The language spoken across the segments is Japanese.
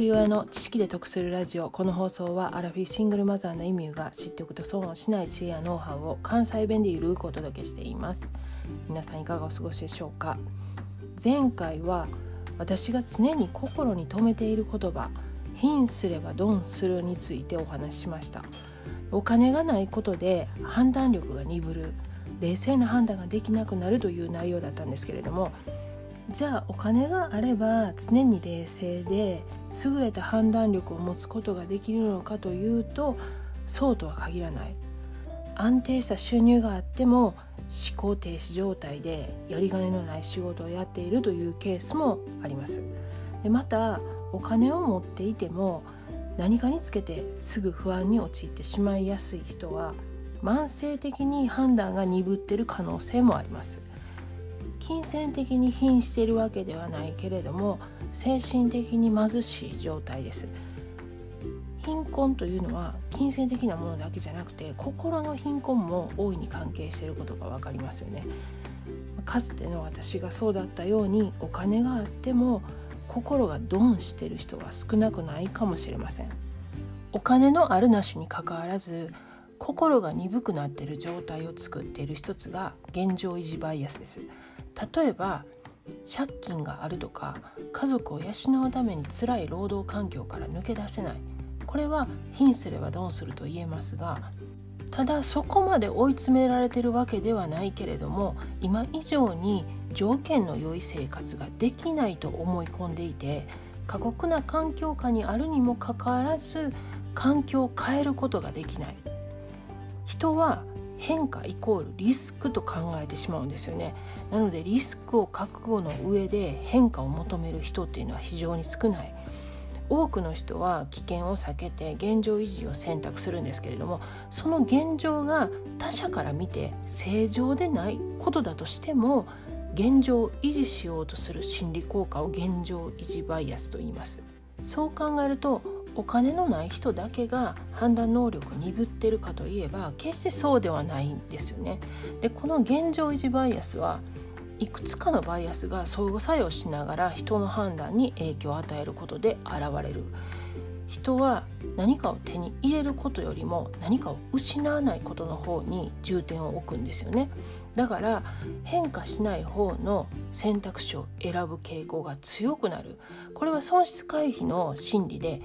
人親の知識で得するラジオこの放送はアラフィシングルマザーの意味が知っておくと損をしない知恵やノウハウを関西弁でゆるくお届けしています。皆さんいかがお過ごしでしょうか？前回は私が常に心に留めている言葉貧すればドンするについてお話ししました。お金がないことで判断力が鈍る。冷静な判断ができなくなるという内容だったんですけれどもじゃあお金があれば常に冷静で優れた判断力を持つことができるのかというとそうとは限らない。安定した収入があっても思考停止状態でやり金のない仕事をやっているというケースもあります。でまたお金を持っていても何かにつけてすぐ不安に陥ってしまいやすい人は慢性的に判断が鈍っている可能性もあります。金銭的に貧しているわけではないけれども精神的に貧しい状態です。貧困というのは金銭的なものだけじゃなくて心の貧困も大いに関係していることが分かりますよね。かつての私がそうだったようにお金があっても心がドンしてる人は少なくないかもしれません。お金のあるなしにかかわらず心が鈍くなっている状態を作っている一つが現状維持バイアスです。例えば借金があるとか家族を養うために辛い労働環境から抜け出せない。これは貧すればドンすると言えますがただそこまで追い詰められてるわけではないけれども今以上に条件の良い生活ができないと思い込んでいて過酷な環境下にあるにもかかわらず環境を変えることができない。人は変化イコールリスクと考えてしまうんですよね。なのでリスクを覚悟の上で変化を求める人っていうのは非常に少ない。多くの人は危険を避けて現状維持を選択するんですけれどもその現状が他者から見て正常でないことだとしても現状を維持しようとする心理効果を現状維持バイアスと言います。そう考えるとお金のない人だけが判断能力鈍ってるかといえば決してそうではないんですよね。でこの現状維持バイアスはいくつかのバイアスが相互作用しながら人の判断に影響を与えることで現れる。人は何かを手に入れることよりも何かを失わないことの方に重点を置くんですよねだから変化しない方の選択肢を選ぶ傾向が強くなるこれは損失回避の心理で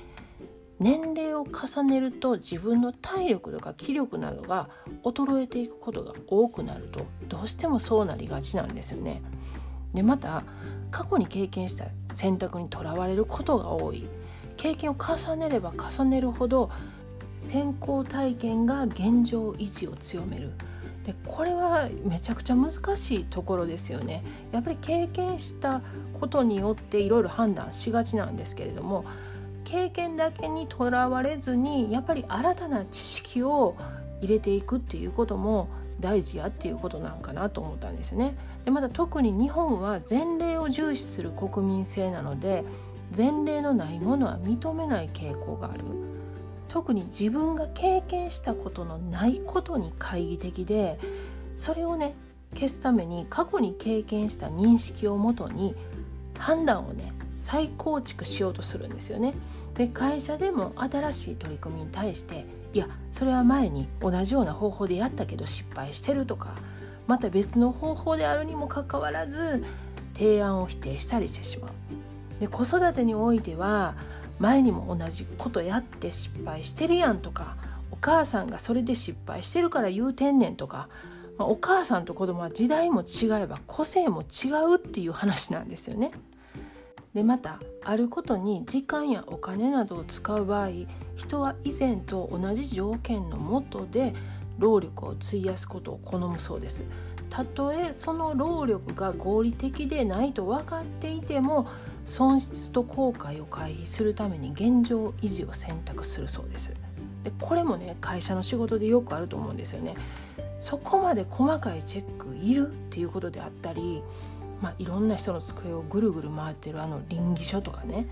年齢を重ねると自分の体力とか気力などが衰えていくことが多くなるとどうしてもそうなりがちなんですよね。でまた過去に経験した選択にとらわれることが多い。経験を重ねれば重ねるほど先行体験が現状維持を強める。でこれはめちゃくちゃ難しいところですよね。やっぱり経験したことによっていろいろ判断しがちなんですけれども経験だけにとらわれずにやっぱり新たな知識を入れていくっていうことも大事やっていうことなんかなと思ったんですね。でまた特に日本は前例を重視する国民性なので前例のないものは認めない傾向がある。特に自分が経験したことのないことに懐疑的でそれをね消すために過去に経験した認識をもとに判断をね再構築しようとするんですよね。で会社でも新しい取り組みに対していやそれは前に同じような方法でやったけど失敗してるとかまた別の方法であるにもかかわらず提案を否定したりしてしまう。で子育てにおいては前にも同じことやって失敗してるやんとかお母さんがそれで失敗してるから言うてんねんとか、まあ、お母さんと子供は時代も違えば個性も違うっていう話なんですよね。でまたあることに時間やお金などを使う場合人は以前と同じ条件のもとで労力を費やすことを好むそうです。たとえその労力が合理的でないと分かっていても損失と後悔を回避するために現状維持を選択するそうです。でこれもね会社の仕事でよくあると思うんですよね。そこまで細かいチェックいるっていうことであったりまあ、いろんな人の机をぐるぐる回ってるあの倫理書とかね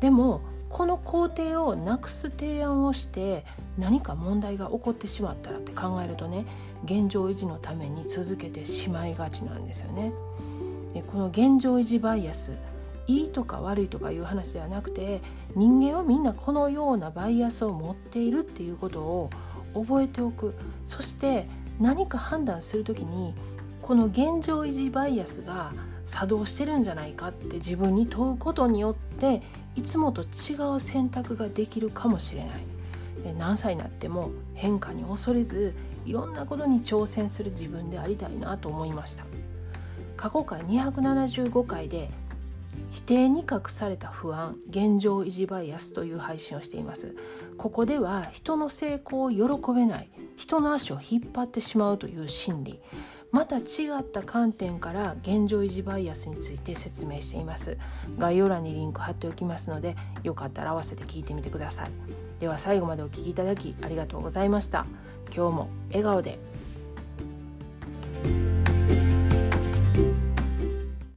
でもこの工程をなくす提案をして何か問題が起こってしまったらって考えるとね現状維持のために続けてしまいがちなんですよね。でこの現状維持バイアスいいとか悪いとかいう話ではなくて人間はみんなこのようなバイアスを持っているっていうことを覚えておくそして何か判断する時にこの現状維持バイアスが作動してるんじゃないかって自分に問うことによっていつもと違う選択ができるかもしれない。何歳になっても変化に恐れずいろんなことに挑戦する自分でありたいなと思いました。過去回275回で否定に隠された不安現状維持バイアスという配信をしています。ここでは人の成功を喜べない人の足を引っ張ってしまうという心理。また違った観点から現状維持バイアスについて説明しています。概要欄にリンク貼っておきますのでよかったら合わせて聞いてみてください。では最後までお聴きいただきありがとうございました。今日も笑顔で。